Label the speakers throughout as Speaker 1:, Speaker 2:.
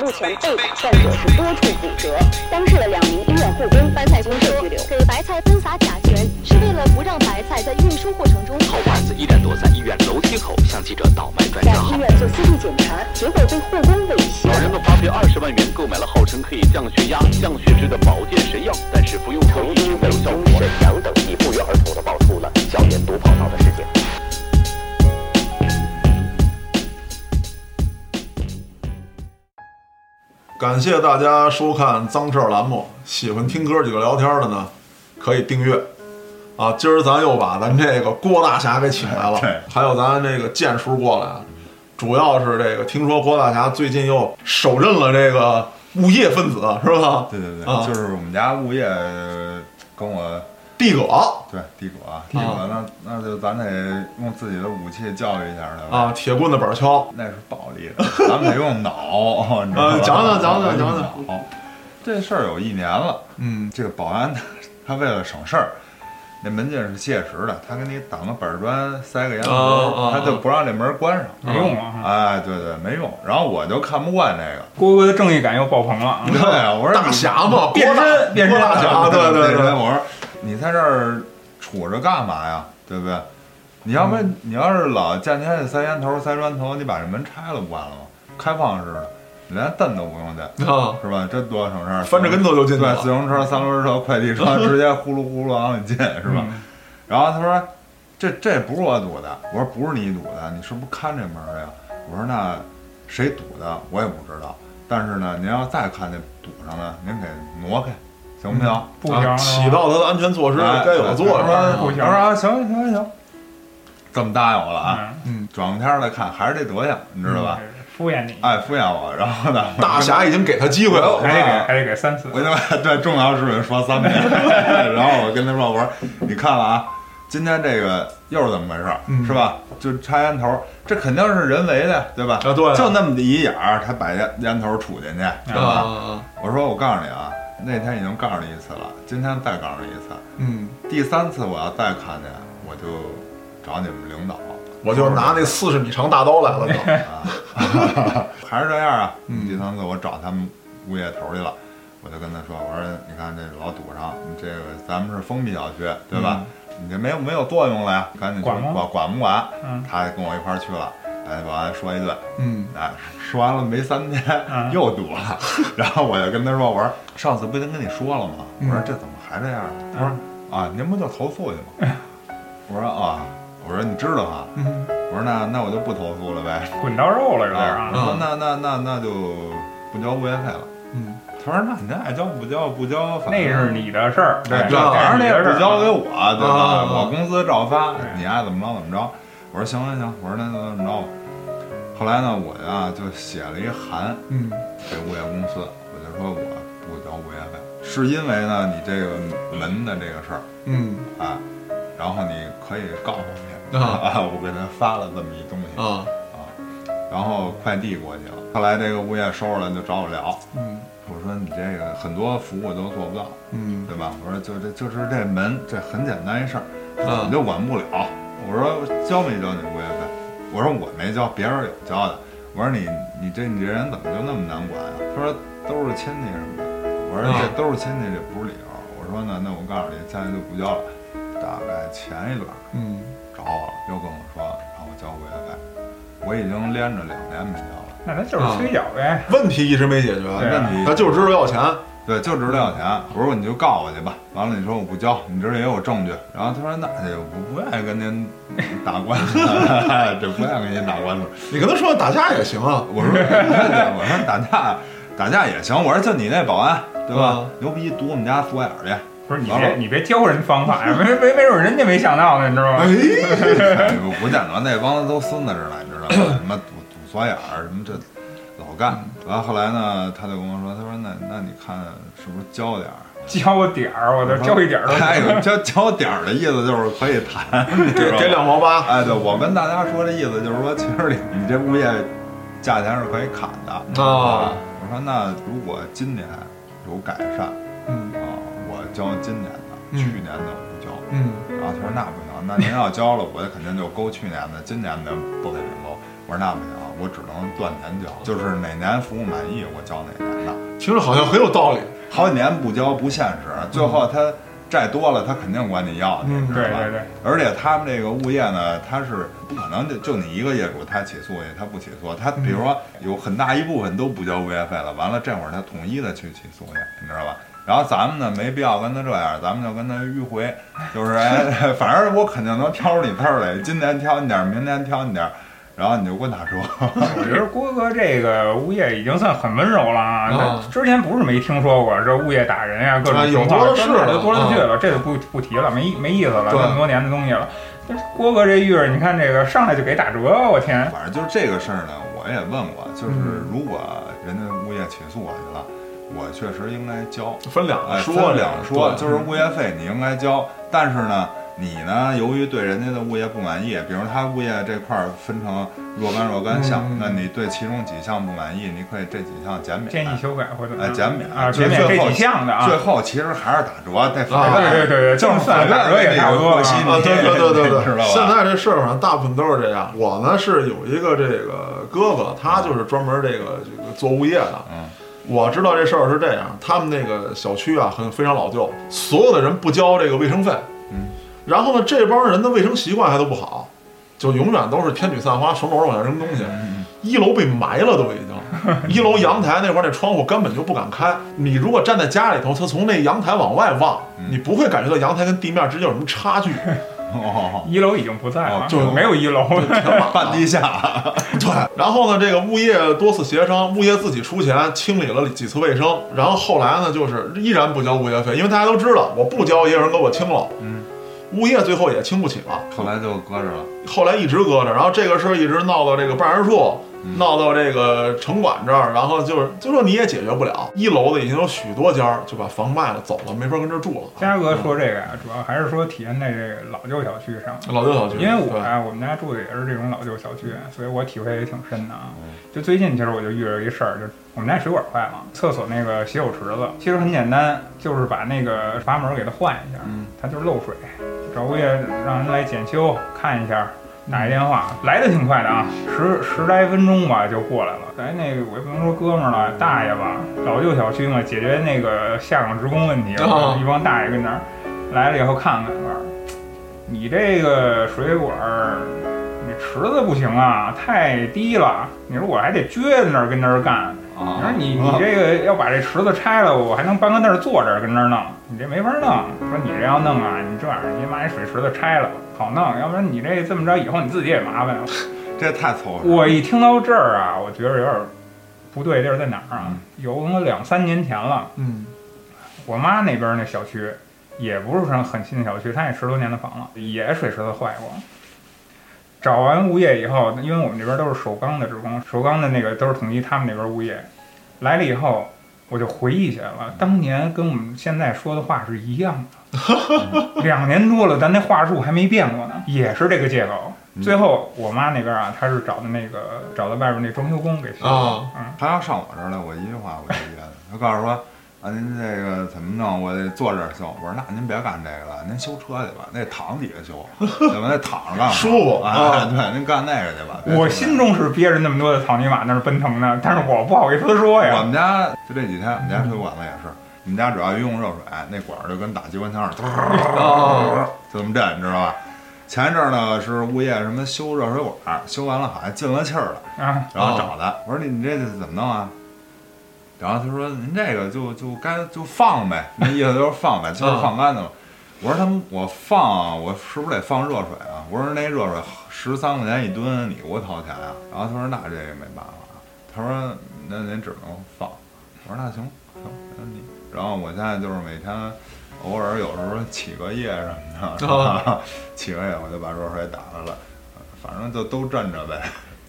Speaker 1: 目前被打患者是多处骨折，当事的两名医院护工、白菜公社拘留。
Speaker 2: 给白菜喷洒甲醛是为了不让白菜在运输过程中。
Speaker 3: 好汉子依然躲在医院楼梯口向记者倒卖专
Speaker 1: 在
Speaker 3: 家
Speaker 1: 医。院做 CT 检查，结果被护工猥亵。
Speaker 3: 老人们花费二十万元购买了号称可以降血压、降血脂的保健神药，但是服用后一直没有效果。沈阳等地不约而同地爆出了校园毒跑道的事件。
Speaker 4: 感谢大家收看脏事儿栏目，喜欢听哥几个聊天的呢，可以订阅。啊，今儿咱又把咱这个郭大侠给请来了
Speaker 5: 对，
Speaker 4: 还有咱这个剑叔过来，主要是这个听说郭大侠最近又手刃了这个物业分子，是吧？
Speaker 5: 对对对，
Speaker 4: 啊
Speaker 5: 就是我们家物业跟我
Speaker 4: 地葛
Speaker 5: 对地葛地葛，那那就咱得用自己的武器教育一下他呗。
Speaker 4: 啊，铁棍子板敲，
Speaker 5: 那是暴力的，咱们得用脑，你知道吗？
Speaker 4: 啊讲讲讲讲讲讲
Speaker 5: 脑。这事儿有一年了，
Speaker 4: 嗯
Speaker 5: 这个保安 他为了省事儿，那门禁是限时的，他给你挡个板砖，塞个烟头，
Speaker 4: 啊
Speaker 5: 他就不让这门关上。
Speaker 6: 没用啊！
Speaker 5: 哎，对对，没用。然后我就看不惯这个，
Speaker 6: 郭哥的正义感又爆棚了。
Speaker 5: 对啊，我说
Speaker 4: 大侠嘛，
Speaker 6: 变身变身
Speaker 4: 大侠，对对对，
Speaker 5: 我说你在这儿杵着干嘛呀？对不对？你要不然你要是老见天塞烟头、塞砖头，你把这门拆了不完了吗？开放式的，你连蹬都不用蹬，
Speaker 4: 啊，
Speaker 5: 是吧？这多省事儿，
Speaker 4: 翻着跟头就进去
Speaker 5: 对，自行车、三轮车、快递车 直接呼噜呼噜往里进，是吧？
Speaker 6: 嗯
Speaker 5: 然后他说：“这这不是我堵的。”我说：“不是你堵的，你是不是看这门儿呀？”我说：“那谁堵的我也不知道，但是呢，您要再看见堵上了，您给挪开，行不行？”
Speaker 6: 不行，
Speaker 4: 啊起到他的安全措施
Speaker 5: 哎
Speaker 4: 该有的作用。
Speaker 5: 他说
Speaker 6: 不行
Speaker 5: 说啊，行行行行，这么答应我了啊。
Speaker 6: 嗯，
Speaker 4: 嗯，
Speaker 5: 转过天儿来看，还是这德行，你知道吧？
Speaker 6: 敷衍你，
Speaker 5: 哎，敷衍我，然后呢，
Speaker 4: 大侠已经给他机会了，
Speaker 6: 还得给还得给三次
Speaker 5: 我。他妈对重要事情说三遍，然后我跟他说：“我说你看了啊，今天这个又是怎么回事儿，
Speaker 4: 嗯
Speaker 5: 是吧？就插烟头，这肯定是人为的，对吧？
Speaker 4: 啊对
Speaker 5: 就那么一眼儿，他把烟烟头杵进去，对
Speaker 4: 啊
Speaker 5: 吧？
Speaker 4: 啊，
Speaker 5: 我说我告诉你啊，那天已经告诉你一次了，今天再告诉你一次，
Speaker 4: 嗯，
Speaker 5: 第三次我要再看见，我就找你们领导，
Speaker 4: 我就拿那四十米长大刀来了就。
Speaker 5: 啊，还是这样啊。
Speaker 4: 嗯
Speaker 5: 第三次我找他们物业头去了，我就跟他说：“我说你看这老堵上，这个咱们是封闭小区，对吧？你这没有没有作用了呀，赶紧去
Speaker 6: 管
Speaker 5: 管管不管？”
Speaker 6: 嗯
Speaker 5: 他跟我一块儿去了，哎，保安说一顿，
Speaker 4: 嗯
Speaker 5: 哎，说完了没三天、
Speaker 6: 嗯
Speaker 5: 又堵了，然后我就跟他说：“我说上次不已经跟你说了吗？我说这怎么还这样？”他说：“啊，您不就投诉去吗？”我说：“啊。”我说你知道吗？
Speaker 4: 嗯
Speaker 5: 我说那那我就不投诉了呗。
Speaker 6: 滚刀肉了是吧
Speaker 5: 啊，我
Speaker 6: 啊。
Speaker 5: 说那那那那就不交物业费了。
Speaker 4: 嗯，
Speaker 5: 他说那你爱交不交不交，反正
Speaker 6: 那是你的事儿，
Speaker 5: 对，
Speaker 6: 这
Speaker 5: 反正那也不交给
Speaker 6: 我。
Speaker 5: 对
Speaker 4: 啊
Speaker 5: 吧？我工资照发，你爱怎么着怎么着。我说行行行，我说那那怎么着吧。后来呢，我呀就写了一函
Speaker 4: 嗯。
Speaker 5: 给物业公司，我就说我不交物业费，是因为呢你这个门的这个事儿。
Speaker 4: 嗯。
Speaker 5: 啊，然后你可以告我去
Speaker 4: 啊。
Speaker 5: 我给他发了这么一东西。
Speaker 4: 啊。
Speaker 5: 啊然后快递过去了。后来这个物业收拾了就找我聊，
Speaker 4: 嗯。
Speaker 5: 我说你这个很多服务都做不到，
Speaker 4: 嗯。
Speaker 5: 对吧？我说就这就是这门，这很简单一事儿，
Speaker 4: 啊。
Speaker 5: 你就管不了。我说交没交你物业费？我说我没交，别人有交的。我说你你这你这人怎么就那么难管啊？他说都是亲戚什么的。我说这
Speaker 4: 啊
Speaker 5: 都是亲戚，这不是理由。我说呢，那我告诉你，现在就不交了。大概前一段
Speaker 4: 嗯
Speaker 5: 找我了，又跟我说让我交物业费，我已经连着两年没交了。
Speaker 6: 那他就是催缴呗。
Speaker 4: 问题一直没解决，
Speaker 6: 对
Speaker 5: 问题
Speaker 4: 他就知道要钱。
Speaker 5: 对，就知道要钱。我说你就告我去吧。完了你说我不交，你这也有证据。然后他说那就不不愿意跟您打官司，这不愿意跟您打官司。
Speaker 4: 你跟他说打架也行啊。
Speaker 5: 我说我说打架打架也行。我说就你那保安对吧？
Speaker 4: 嗯
Speaker 5: 牛逼堵我们家锁眼儿去。
Speaker 6: 不是你别你别教人方法呀，没没没准人家没想到呢，你知道吗？
Speaker 5: 哎不不见得，那帮子都孙子着呢，你知道吗？什么堵堵锁眼儿，什么这老干。完了后来呢，他就跟我说，他说那那你看是不是交点儿？
Speaker 6: 交点儿，我这交一点儿都
Speaker 5: 还有交交点儿的意思就是可以谈，
Speaker 4: 给给两毛八。
Speaker 5: 哎，对我跟大家说这意思就是说，其实你你这物业价钱是可以砍的
Speaker 4: 啊。
Speaker 5: 我说那如果今年有改善
Speaker 4: 嗯
Speaker 5: 啊，我交今年的，
Speaker 4: 嗯
Speaker 5: 去年的我不交。
Speaker 4: 嗯
Speaker 5: 然后他说那不行，那您要交了，我肯定就勾去年的，今年的不给您勾。我说那不行，我只能断年交，就是哪年服务满意我交哪年的。
Speaker 4: 听着好像很有道理。
Speaker 5: 好几年不交不现实，最后他债多了，他肯定管你要，
Speaker 4: 嗯
Speaker 5: 你知道吧？
Speaker 6: 对对对，
Speaker 5: 而且他们这个物业呢，他是不可能就就你一个业主他起诉去，他不起诉，他比如说有很大一部分都不交物业费了，完了这会儿他统一的去起诉去，你知道吧？然后咱们呢没必要跟他这样，咱们就跟他迂回，就是哎，反正我肯定能挑出你刺儿来，今年挑你点儿，明年挑你点儿，然后你就给我打折。
Speaker 6: 我觉得郭哥这个物业已经算很温柔了啊。之前不是没听说过这物业打人呀、各种情况，
Speaker 4: 是了
Speaker 6: 现在就多了去了，这就不不提了，没没意思了，
Speaker 4: 对
Speaker 6: 这么多年的东西了。但是郭哥这遇着，你看这个上来就给打折，我天！
Speaker 5: 反正就是这个事儿呢，我也问过，就是
Speaker 4: 嗯
Speaker 5: 如果人家物业起诉我去了，我确实应该交。
Speaker 4: 分两说，
Speaker 5: 分两说，就是物业费你应该交，但是呢，你呢，由于对人家的物业不满意，比如他物业这块儿分成若干若干项，
Speaker 4: 嗯
Speaker 5: 那你对其中几项不满意，你可以这几项减免。
Speaker 6: 建议修改或者
Speaker 5: 哎减免
Speaker 6: 啊，
Speaker 5: 就是
Speaker 6: 减免这
Speaker 5: 最后
Speaker 6: 几项的啊
Speaker 5: 最。后其实还是打折，得
Speaker 4: 啊
Speaker 5: 法院
Speaker 6: 对对对对，就是算打折也差不多
Speaker 4: 对对对对 现在这社会上大部分都是这样。我呢是有一个这个哥哥，他就是专门这个这个做物业的。
Speaker 5: 嗯，
Speaker 4: 我知道这事儿是这样，他们那个小区啊很非常老旧，所有的人不交这个卫生费。
Speaker 5: 嗯，
Speaker 4: 然后呢，这帮人的卫生习惯还都不好，就永远都是天女散花，从楼上往下扔东西。
Speaker 5: 嗯
Speaker 4: 一楼被埋了都已经，一楼阳台那块儿那窗户根本就不敢开。你如果站在家里头，他从那阳台往外望，
Speaker 5: 嗯
Speaker 4: 你不会感觉到阳台跟地面之间有什么差距。
Speaker 5: 哦，
Speaker 6: 一楼已经不在了，
Speaker 5: 哦
Speaker 4: 就
Speaker 6: 没有一楼。
Speaker 5: 半地下，
Speaker 4: 对，然后呢，这个物业多次协商，物业自己出钱清理了几次卫生，然后后来呢，就是依然不交物业费，因为大家都知道，我不交也有人给我清了。
Speaker 5: 嗯，
Speaker 4: 物业最后也清不起了，
Speaker 5: 后来就搁着了。
Speaker 4: 后来一直搁着，然后这个事儿一直闹到这个办事处，闹到这个城管这儿，然后就是就说你也解决不了，一楼的已经有许多家儿就把房卖了走了，没法跟这儿住了。
Speaker 6: 嘉哥说这个呀，主要还是说体现在这个老旧小区上。
Speaker 4: 老旧小区，
Speaker 6: 因为我
Speaker 4: 对
Speaker 6: 呀，我们家住的也是这种老旧小区，所以我体会也挺深的啊。就最近其实我就遇着一事儿，就是我们家水管坏了，厕所那个洗手池子，其实很简单，就是把那个阀门给它换一下，
Speaker 5: 嗯
Speaker 6: 它就是漏水，找物业让人来检修看一下。打一电话来的挺快的啊，十十来分钟吧就过来了。咱那个我也不能说哥们儿了，大爷吧，老旧小区嘛，解决那个下岗职工问题，
Speaker 4: 啊
Speaker 6: 一帮大爷跟那儿来了以后看看，说你这个水管儿，你池子不行啊，太低了。你说我还得撅在那儿跟那儿干。你说
Speaker 5: 啊，
Speaker 6: 你你这个要把这池子拆了，我还能搬个凳儿坐这儿跟那儿弄，你这没法弄。说你这要弄啊，你这样，你把这水池子拆了好弄，要不然你这这么着以后你自己也麻烦了。
Speaker 5: 这太凑合。
Speaker 6: 我一听到这儿啊，我觉得有点不对地儿在哪儿啊？有可能两三年前了。
Speaker 4: 嗯
Speaker 6: 我妈那边那小区也不是什么很新的小区，它也十多年的房了，也水池子坏过。找完物业以后，因为我们这边都是首钢的职工，首钢的那个都是统一他们那边物业来了以后，我就回忆起来了，当年跟我们现在说的话是一样的。两年多了，咱那话术还没变过呢，也是这个借口。最后我妈那边啊，她是找的那个找的外边那装修工给修的，
Speaker 4: 啊
Speaker 6: 嗯，
Speaker 5: 她要上我这儿来，我一句话我就约他。他告诉说啊，您这个怎么弄？我得坐这儿修。我说那您别干这个了，您修车去吧，那躺底下修，对吧？那躺着干嘛？
Speaker 4: 舒服
Speaker 5: 啊！
Speaker 4: 啊
Speaker 5: 对，您干那个去吧。
Speaker 6: 我心中是憋着那么多的草泥马那儿奔腾呢，但是我不好意思说呀我。
Speaker 5: 们家就这几天，我们家水管子也是，我们家只要一用热水，那管儿就跟打机关枪似的，
Speaker 4: 啊
Speaker 5: 就这么震，你知道吧？前一阵儿呢是物业什么修热水管儿，修完了好像进了气儿了，
Speaker 6: 啊，
Speaker 5: 然后找他，我说你你这怎么弄啊？然后他说您这个就就该就放呗，那意思就是放呗，就是放干净了。我说他们我放我是不是得放热水啊？我说那热水十三块钱一吨，你给我掏钱啊？然后他说那这也没办法，他说那您只能放。我说那行。然后我现在就是每天偶尔有时候起个夜什么的，起个夜我就把热水打开了，反正就都镇着呗。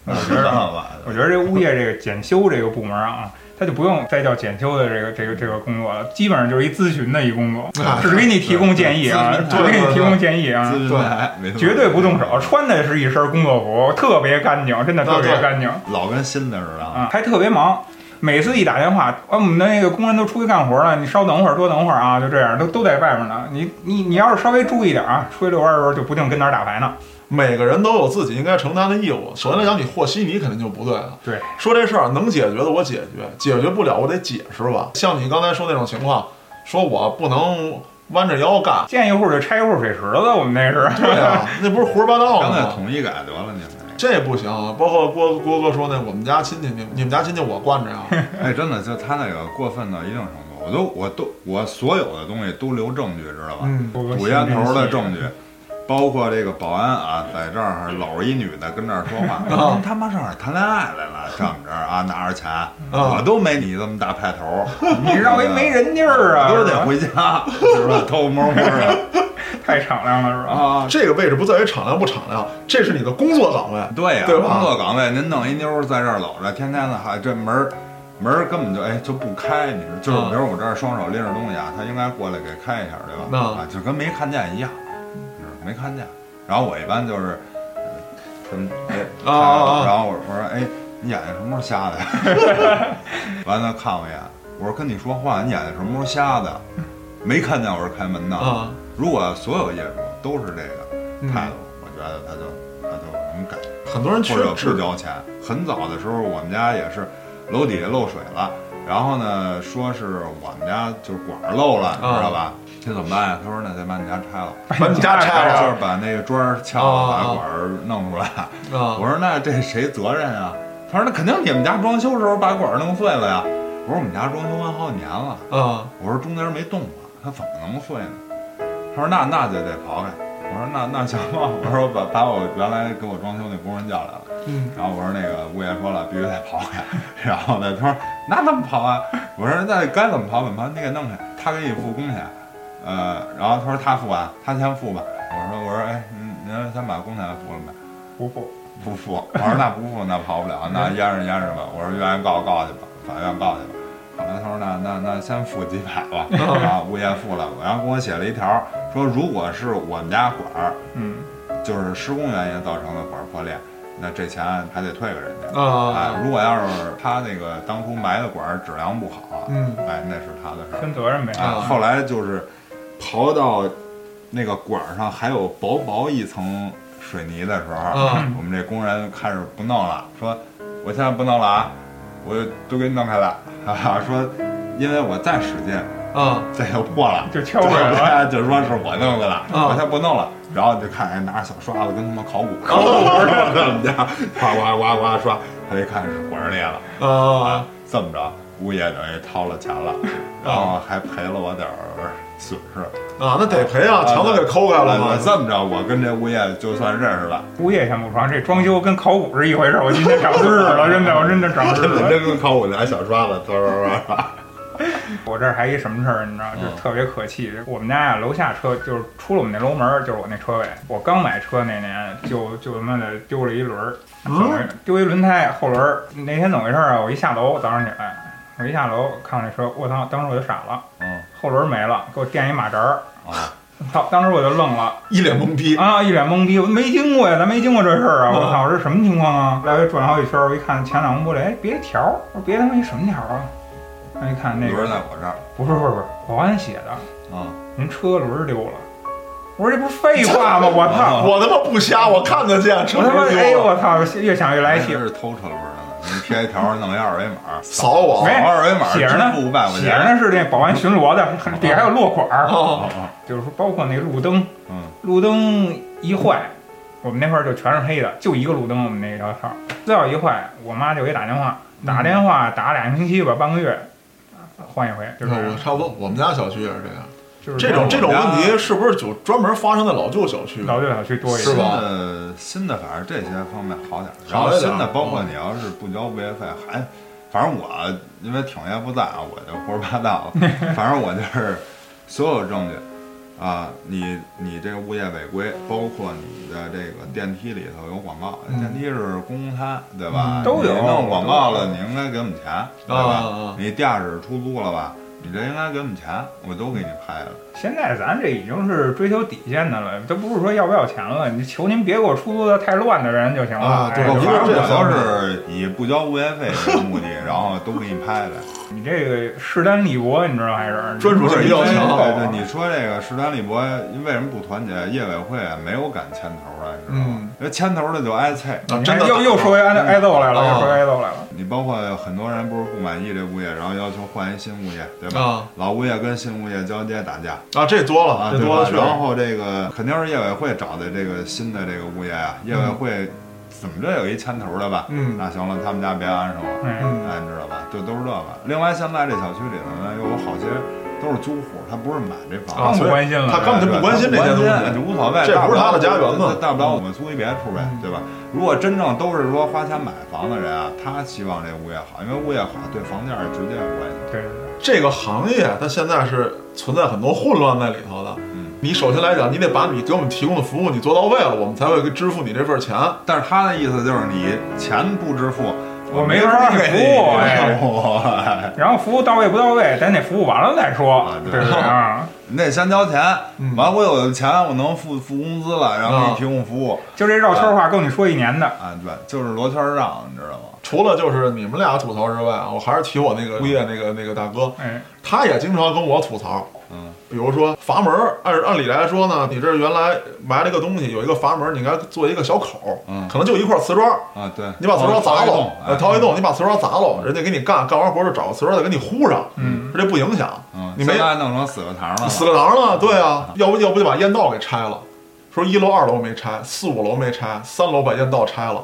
Speaker 6: 我觉得
Speaker 5: 吧，
Speaker 6: 我觉得这物业这个检修这个部门啊，他就不用再叫检修的这个这个这个工作了，基本上就是一咨询的一工作，
Speaker 4: 啊
Speaker 6: 只给你提供建议啊，
Speaker 5: 对
Speaker 6: 只给你提供建议啊
Speaker 5: 咨，询台没错
Speaker 6: 绝对不动手，穿的是一身工作服，特别干净，真的特别干净
Speaker 5: 老跟新的似的。
Speaker 6: 啊，还特别忙。每次一打电话，啊，我们的那个工人都出去干活了，你稍等会儿，多等会儿啊，就这样，都都在外面呢。你你你要是稍微注意点啊，出去遛弯的时候就不定跟哪儿打牌呢。
Speaker 4: 每个人都有自己应该承担的义务。首先来讲，你和稀泥肯定就不对了。
Speaker 6: 对，
Speaker 4: 说这事儿能解决的我解决，解决不了我得解释吧。像你刚才说那种情况，说我不能弯着腰干，
Speaker 6: 建一户就拆一户水池子，我们那是。
Speaker 4: 对呀、那不是胡说八道
Speaker 5: 干脆
Speaker 4: 吗？
Speaker 5: 统一改得了，你们这
Speaker 4: 不行，包括郭郭哥说那我们家亲戚，你你们家亲戚我惯着呀。
Speaker 5: 哎，真的，就他那个过分到一定程度，我都我都我所有的东西都留证据，知道吧？
Speaker 4: 嗯，
Speaker 5: 堵烟头的证据，包括这个保安啊，在这儿搂着一女的跟这儿说话，您 他妈上哪儿谈恋爱来了？这么着啊，拿着钱，我都没你这么大派头，
Speaker 6: 你绕一没人地儿啊，
Speaker 5: 我都得回家，是吧？偷摸摸的
Speaker 6: 太敞亮了是吧？
Speaker 5: 啊。
Speaker 4: 这个位置不在于敞亮不敞亮，这是你的工作岗位。
Speaker 5: 对呀、
Speaker 4: 对吧
Speaker 5: 工作岗位，您弄一妞在这儿搂着，天天的还这门儿门儿根本就哎就不开，你说就是
Speaker 4: 嗯
Speaker 5: 比如我这儿双手拎着东西啊，他应该过来给开一下，对吧？
Speaker 4: 嗯
Speaker 5: 啊，就跟没看见一样，是没看见。然后我一般就是呃这么哎，
Speaker 4: 啊啊啊
Speaker 5: 然后我我说哎，你眼睛什么时候瞎的呀？完了看我一眼，我说跟你说话，你眼睛什么时候瞎的？没看见我是开门的。
Speaker 4: 啊，
Speaker 5: 如果所有业主都是这个
Speaker 4: 嗯
Speaker 5: 态度，我觉得他就他就能改。
Speaker 4: 很多人缺
Speaker 5: 或者不，交钱。很早的时候，我们家也是楼底下漏水了，然后呢，说是我们家就是管儿漏了，你知道吧？这怎么办呀？他说那得把你家拆了，
Speaker 4: 把你家拆了
Speaker 5: 就是把那个砖儿撬了，
Speaker 4: 啊
Speaker 5: 把管儿弄出来。
Speaker 4: 啊
Speaker 5: 我说那这谁责任啊？他说那肯定你们家装修时候把管儿弄碎了呀。我说我们家装修完好几年了，
Speaker 4: 啊
Speaker 5: 我说中间没动过，它怎么能碎呢？他说那那就得刨开。我说那那行吧，我说把把我原来给我装修那工人叫来了。
Speaker 4: 嗯
Speaker 5: 然后我说那个物业说了，必须得刨开。然后呢，他说那怎么刨啊？我说那该怎么刨怎么刨，你给弄开，他给你付工钱。呃，然后他说他付啊，他先付吧。我说我说哎，您您先把工钱付了呗。
Speaker 6: 不付，
Speaker 5: 不付，我说那不付那刨不了，那淹着淹着吧。我说愿意告告去吧，法院告去吧。后来他说那那那先付几百吧，啊，物业付了，然后给我写了一条，说如果是我们家管儿
Speaker 6: 嗯，
Speaker 5: 就是施工原因造成的管儿破裂，那这钱还得退给人家。
Speaker 4: 啊
Speaker 5: 哎，如果要是他那个当初埋的管儿质量不好，
Speaker 4: 嗯
Speaker 5: 哎，那是他的事儿。
Speaker 6: 分责任呗。
Speaker 5: 啊，后来就是刨到那个管儿上还有薄薄一层水泥的时候，
Speaker 4: 啊
Speaker 5: 我们这工人开始不弄了，说我现在不弄了啊，我都给你弄开了，哈哈，说因为我再使劲，
Speaker 4: 嗯
Speaker 5: 这就破了。
Speaker 6: 就敲回来了。
Speaker 5: 就说是我弄的了，
Speaker 4: 啊
Speaker 5: 我先不弄了，然后就看人拿着小刷子跟他妈考古考古似的，在我们家呱呱呱呱刷，他一看是管儿裂了，
Speaker 4: 啊
Speaker 5: 这么着物业等于掏了钱了，然后还赔了我点儿损失。
Speaker 4: 啊！那得赔啊，墙都给抠开了。
Speaker 5: 这么着，我跟这物业就算认识了，
Speaker 6: 物业先不说，这装修跟考古是一回事儿。我今天长知识了，真的，我真的长知识
Speaker 5: 真的
Speaker 6: 了。
Speaker 5: 真跟考古拿小刷子刷刷刷刷。
Speaker 6: 我这儿还一什么事儿，你知道，
Speaker 5: 嗯
Speaker 6: 就特别可气。我们家呀，楼下车就是出了我们那楼门儿，就是我那车位。我刚买车那年，就就他妈的丢了一轮儿，丢一轮胎后轮儿。那天怎么回事儿啊？我一下楼，早上起来，我一下楼看我那车，我操！当时我就傻了，
Speaker 5: 嗯
Speaker 6: 后轮没了，给我垫一马扎儿。
Speaker 5: 啊，
Speaker 6: 操！当时我就愣了
Speaker 4: 一脸懵逼。
Speaker 6: 啊，一脸懵逼，我没经过呀，咱没经过这事儿啊！我操，这什么情况啊？来回转好几圈儿，我一看前挡风玻璃，哎，别一条儿，我说别他妈一什么条儿啊？我一看那个
Speaker 5: 轮
Speaker 6: 个
Speaker 5: 在我这儿
Speaker 6: 不是不是不是保安写的，
Speaker 5: 啊，
Speaker 6: 您车轮丢了。我说这不是废话吗？我操！
Speaker 4: 我他妈不瞎，我看得见，车
Speaker 6: 我他妈
Speaker 4: 丢了
Speaker 6: 哎呦我操！越想越来气
Speaker 5: 这。是偷车轮的，您贴一条弄一二维码，
Speaker 4: 扫我
Speaker 5: 二维码
Speaker 6: 写着呢
Speaker 5: 支付五百块
Speaker 6: 写着。呢是那保安巡逻的，底下还有落款儿，
Speaker 4: 哦
Speaker 5: 哦
Speaker 6: 就是说包括那路灯，
Speaker 5: 嗯，
Speaker 6: 路灯一坏，我们那块儿就全是黑的，就一个路灯，我们那条道儿，只要一坏，我妈就给打电话，打电话打俩星期吧，半个月，换一回，就是
Speaker 4: 我差不多，我们家小区也是这样。
Speaker 6: 就是
Speaker 4: 这种这种问题是不是就专门发生在老旧小区？
Speaker 6: 老旧小区多一些。
Speaker 4: 是吧
Speaker 5: 新的新的，反正这些方面好点儿。然后新的，包括你要是不交物业费，还反正我因为挺爷不在啊，我就胡说八道了。反正我就是所有证据啊，你你这个物业违规，包括你的这个电梯里头有广告，
Speaker 4: 嗯
Speaker 5: 电梯是公共摊，对吧？
Speaker 4: 嗯
Speaker 6: 都有
Speaker 5: 弄广告了，你应该给我们钱，对吧？你地下室出租了吧？你这应该给我们钱，我都给你拍了。
Speaker 6: 现在咱这已经是追求底线的了，都不是说要不要钱了，你求您别给我出租的太乱的人就行了。
Speaker 4: 啊对
Speaker 6: 哎
Speaker 5: 我
Speaker 4: 一个
Speaker 5: 反正我
Speaker 4: 是这方面
Speaker 5: 都是以不交物业费为目的，然后都给你拍来。
Speaker 6: 你这个势单力薄，你知道还是
Speaker 4: 专属性比较强
Speaker 5: 对对，你说这个势单力薄，为什么不团结？业委会没有敢牵头的，你知道吗？因为牵头的就挨啐。
Speaker 4: 啊，真的
Speaker 6: 又又说挨挨揍来了，
Speaker 4: 啊
Speaker 6: 又说挨揍来了。
Speaker 5: 你包括很多人不是不满意这物业，然后要求换一新物业，对吧？
Speaker 4: 啊
Speaker 5: 老物业跟新物业交接打架
Speaker 4: 啊，这多了，
Speaker 5: 啊，
Speaker 4: 这？多了去了。
Speaker 5: 然后这个肯定是业委会找的这个新的这个物业啊，业委会怎么着有一牵头的吧？
Speaker 4: 嗯
Speaker 5: 那行了，他们家别安上了。
Speaker 6: 嗯，
Speaker 4: 嗯
Speaker 5: 哎，你知道吧？就都是这个。另外，现在这小区里头呢，又有好些都是租户，他不是买这房子，
Speaker 6: 不关心了
Speaker 4: 他根本就不关心这些东西，
Speaker 5: 就无所谓，
Speaker 4: 这不是他的家园子
Speaker 5: 大不了我们租一别处呗，对吧？如果真正都是说花钱买房的人啊，他希望这物业好，因为物业好对房价是直接有关系。
Speaker 6: 对。
Speaker 4: 这个行业它现在是存在很多混乱在里头的。
Speaker 5: 嗯
Speaker 4: 你首先来讲，你得把你给我们提供的服务你做到位了，我们才会支付你这份钱。
Speaker 5: 但是他的意思就是你钱不支付，
Speaker 6: 我没法给
Speaker 5: 给
Speaker 6: 你。服务哎。然后服务到位不到位，咱得服务完了再说。
Speaker 5: 啊，对。
Speaker 6: 对不对啊？
Speaker 5: 你得先交钱，
Speaker 4: 嗯
Speaker 5: 完我有钱，我能付付工资了，然后给
Speaker 4: 啊
Speaker 5: 你提供服务。
Speaker 6: 就这绕圈话够你说一年的。
Speaker 5: 啊，对，就是罗圈让，你知道吗？
Speaker 4: 除了就是你们俩吐槽之外，我还是提我那个物业那个那个大哥，
Speaker 6: 哎，
Speaker 4: 他也经常跟我吐槽。
Speaker 5: 嗯，
Speaker 4: 比如说阀门儿，按按理来说呢，你这原来埋了一个东西，有一个阀门儿，你应该做一个小口儿，
Speaker 5: 嗯
Speaker 4: 可能就一块瓷砖儿，
Speaker 5: 啊，对，
Speaker 4: 你把瓷砖砸了
Speaker 5: 掏一洞，
Speaker 4: 呃，掏一洞，你把瓷砖砸了，人家给你干干完活儿就找个瓷砖再给你糊上，
Speaker 6: 嗯，
Speaker 4: 说这不影响，
Speaker 5: 嗯，
Speaker 4: 你没
Speaker 5: 弄成死个堂了，
Speaker 4: 死个狼了，对啊，要不要不就把烟道给拆了，说一楼二楼没拆，四五楼没拆，三楼把烟道拆了，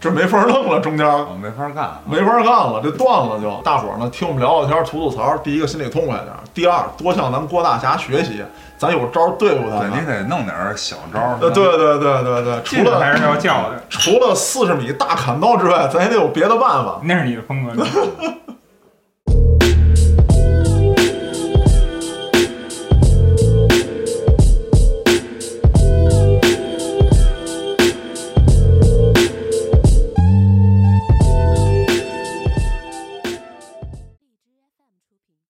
Speaker 4: 这没法弄了，中间
Speaker 5: 没法干啊。
Speaker 4: 没法干了，这断了就。大伙儿呢听我们聊聊天，吐吐槽，第一个心里痛快点儿，第二多向咱们郭大侠学习，咱有招儿对付他
Speaker 5: 对你。得弄点儿小招儿。
Speaker 4: 呃，对对对对对，除了
Speaker 6: 还是要叫的，
Speaker 4: 除了四十米大砍刀之外，咱也得有别的办法。
Speaker 6: 那是你的风格。